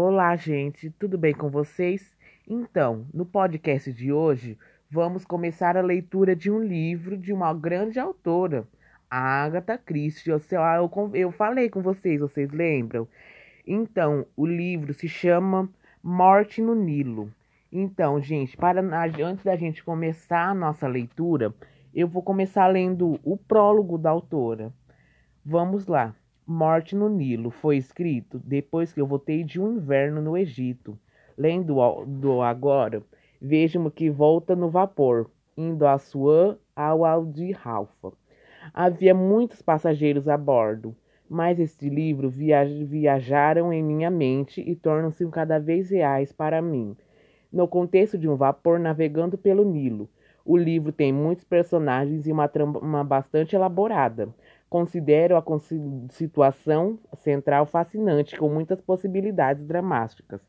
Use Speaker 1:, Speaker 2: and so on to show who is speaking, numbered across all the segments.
Speaker 1: Olá, gente, tudo bem com vocês? Então, no podcast de hoje, vamos começar a leitura de um livro de uma grande autora, Agatha Christie. Eu, eu, eu falei com vocês, vocês lembram? Então, o livro se chama Morte no Nilo. Então, gente, para antes da gente começar a nossa leitura, eu vou começar lendo o prólogo da autora. Vamos lá. Morte no Nilo foi escrito depois que eu voltei de um inverno no Egito. Lendo do agora, vejo-me que volta no vapor, indo a Suã ao Aldi Ralfa. Havia muitos passageiros a bordo, mas este livro viaj viajaram em minha mente e tornam-se cada vez reais para mim. No contexto de um vapor navegando pelo Nilo, o livro tem muitos personagens e uma trama bastante elaborada. Considero a situação central fascinante, com muitas possibilidades dramáticas.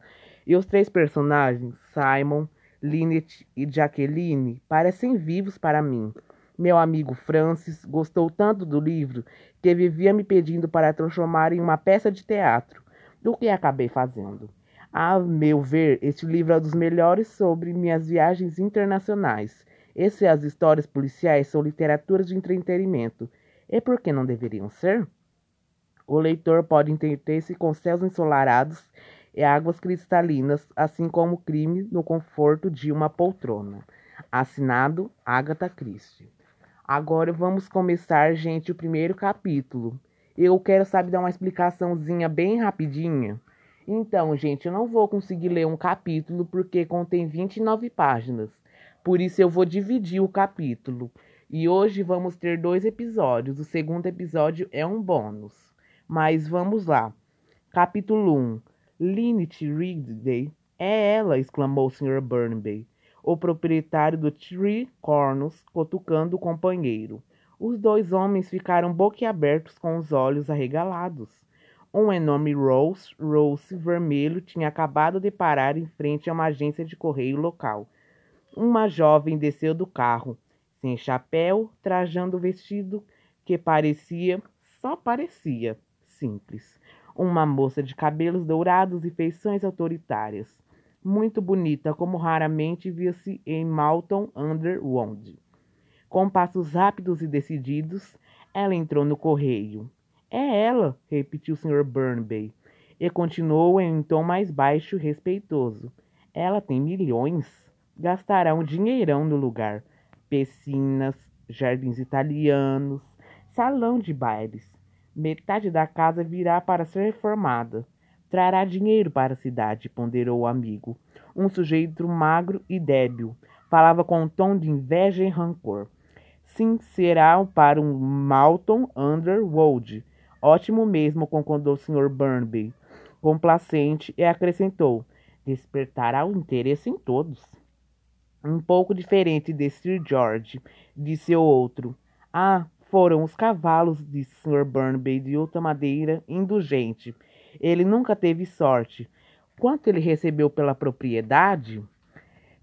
Speaker 1: E os três personagens, Simon, Lynette e Jacqueline, parecem vivos para mim. Meu amigo Francis gostou tanto do livro que vivia me pedindo para transformar em uma peça de teatro, do que acabei fazendo. A meu ver, este livro é um dos melhores sobre minhas viagens internacionais. Essas as histórias policiais são literaturas de entretenimento e por que não deveriam ser? O leitor pode entreter-se com céus ensolarados e águas cristalinas, assim como o crime no conforto de uma poltrona. Assinado Agatha Christie. Agora vamos começar, gente, o primeiro capítulo. Eu quero, sabe, dar uma explicaçãozinha bem rapidinha. Então, gente, eu não vou conseguir ler um capítulo porque contém 29 páginas. Por isso eu vou dividir o capítulo. E hoje vamos ter dois episódios. O segundo episódio é um bônus. Mas vamos lá. Capítulo 1. Lynette Ridley. É ela, exclamou o Sr. Burnby, o proprietário do Three Cornos, cutucando o companheiro. Os dois homens ficaram boquiabertos com os olhos arregalados. Um enorme Rolls Royce vermelho tinha acabado de parar em frente a uma agência de correio local. Uma jovem desceu do carro sem chapéu, trajando o vestido que parecia, só parecia, simples. Uma moça de cabelos dourados e feições autoritárias, muito bonita como raramente via-se em Malton Underwood. Com passos rápidos e decididos, ela entrou no correio. É ela, repetiu o Sr. Burnby, e continuou em um tom mais baixo e respeitoso. Ela tem milhões. Gastará um dinheirão no lugar piscinas, jardins italianos, salão de bailes. Metade da casa virá para ser reformada. Trará dinheiro para a cidade, ponderou o amigo. Um sujeito magro e débil. Falava com um tom de inveja e rancor. Sim, será para um Malton Underwood. Ótimo mesmo, concordou o Sr. Burnby, complacente, e acrescentou: despertará o interesse em todos. Um pouco diferente de Sir George, disse o outro. Ah, foram os cavalos, disse Sr. Burnby de outra madeira indulgente. Ele nunca teve sorte. Quanto ele recebeu pela propriedade?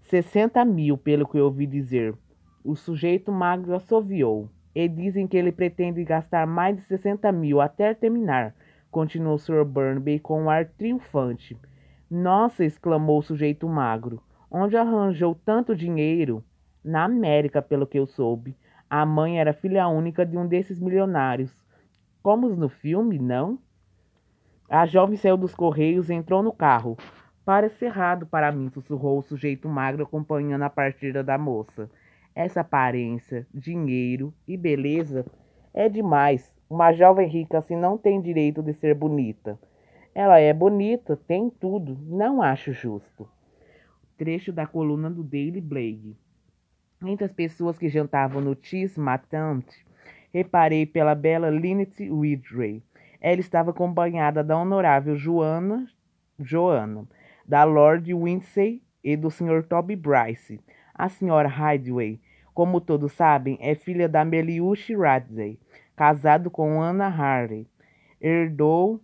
Speaker 1: Sessenta mil, pelo que eu ouvi dizer. O sujeito magro assoviou. E dizem que ele pretende gastar mais de sessenta mil até terminar, continuou Sr. Burnby com um ar triunfante. Nossa! exclamou o sujeito magro. Onde arranjou tanto dinheiro? Na América, pelo que eu soube. A mãe era filha única de um desses milionários. Como no filme, não? A jovem saiu dos correios e entrou no carro. Parece errado para mim, sussurrou o sujeito magro acompanhando a partida da moça. Essa aparência, dinheiro e beleza é demais. Uma jovem rica assim não tem direito de ser bonita. Ela é bonita, tem tudo. Não acho justo trecho da coluna do Daily Blade. Entre as pessoas que jantavam no Tis Matante, reparei pela bela Lynette Widray. Ela estava acompanhada da honorável Joana, Joana, da Lord Windsay e do Sr. Toby Bryce. A senhora Hideway, como todos sabem, é filha da Meliush Radley, casado com Anna Harley. Herdou,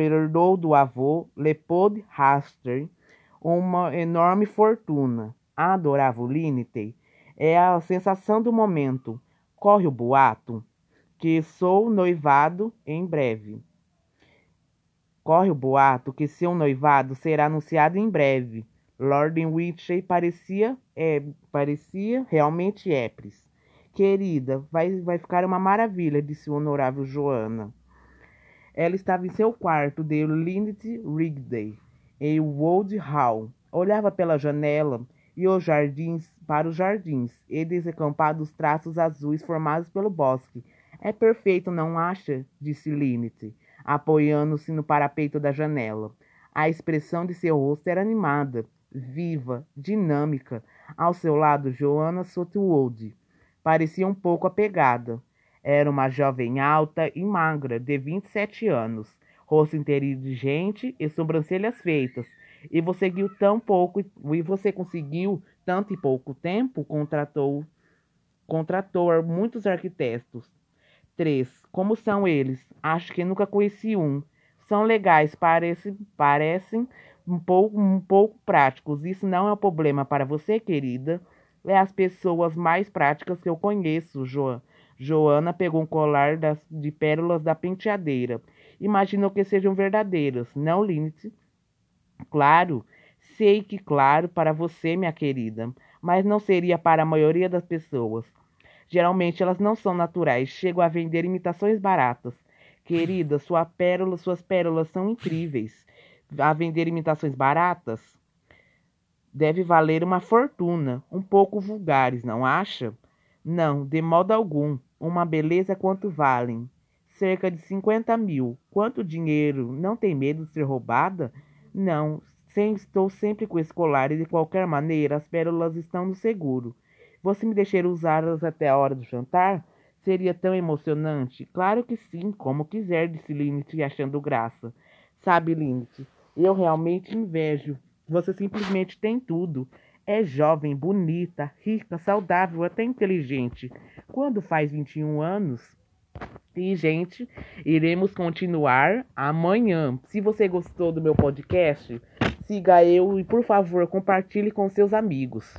Speaker 1: herdou do avô Leopold Haster uma enorme fortuna. Adorava o Linite. É a sensação do momento. Corre o boato que sou noivado em breve. Corre o boato que seu noivado será anunciado em breve. Lord Whitley parecia, é, parecia realmente épris. Querida, vai, vai ficar uma maravilha, disse o honorável Joana. Ela estava em seu quarto de Lindsay Rigdey, em Wold Hall. Olhava pela janela e os jardins para os jardins e desacampados traços azuis formados pelo bosque. É perfeito, não acha? disse Lindsay, apoiando-se no parapeito da janela. A expressão de seu rosto era animada, viva, dinâmica. Ao seu lado, Joanna Sotwood parecia um pouco apegada. Era uma jovem alta e magra, de 27 anos, rosto inteligente e sobrancelhas feitas. E você conseguiu tão pouco e você conseguiu tanto e pouco tempo, contratou contratou muitos arquitetos. Três. Como são eles? Acho que nunca conheci um. São legais, parecem, parecem um pouco, um pouco práticos. Isso não é um problema para você, querida. É as pessoas mais práticas que eu conheço, Joana. Joana pegou um colar das, de pérolas da penteadeira. Imaginou que sejam verdadeiras, não, Lindsay? Claro, sei que claro para você, minha querida, mas não seria para a maioria das pessoas. Geralmente elas não são naturais, chegam a vender imitações baratas. Querida, sua pérola, suas pérolas são incríveis. A vender imitações baratas deve valer uma fortuna, um pouco vulgares, não acha? Não, de modo algum. Uma beleza quanto valem? Cerca de 50 mil. Quanto dinheiro? Não tem medo de ser roubada? Não, sem, estou sempre com esse colar e de qualquer maneira as pérolas estão no seguro. Você me deixar usá-las até a hora do jantar? Seria tão emocionante? Claro que sim, como quiser, disse Linnet, achando graça. Sabe, Linnet, eu realmente invejo. Você simplesmente tem tudo. É jovem, bonita, rica, saudável, até inteligente. Quando faz 21 anos? E, gente, iremos continuar amanhã. Se você gostou do meu podcast, siga eu e, por favor, compartilhe com seus amigos.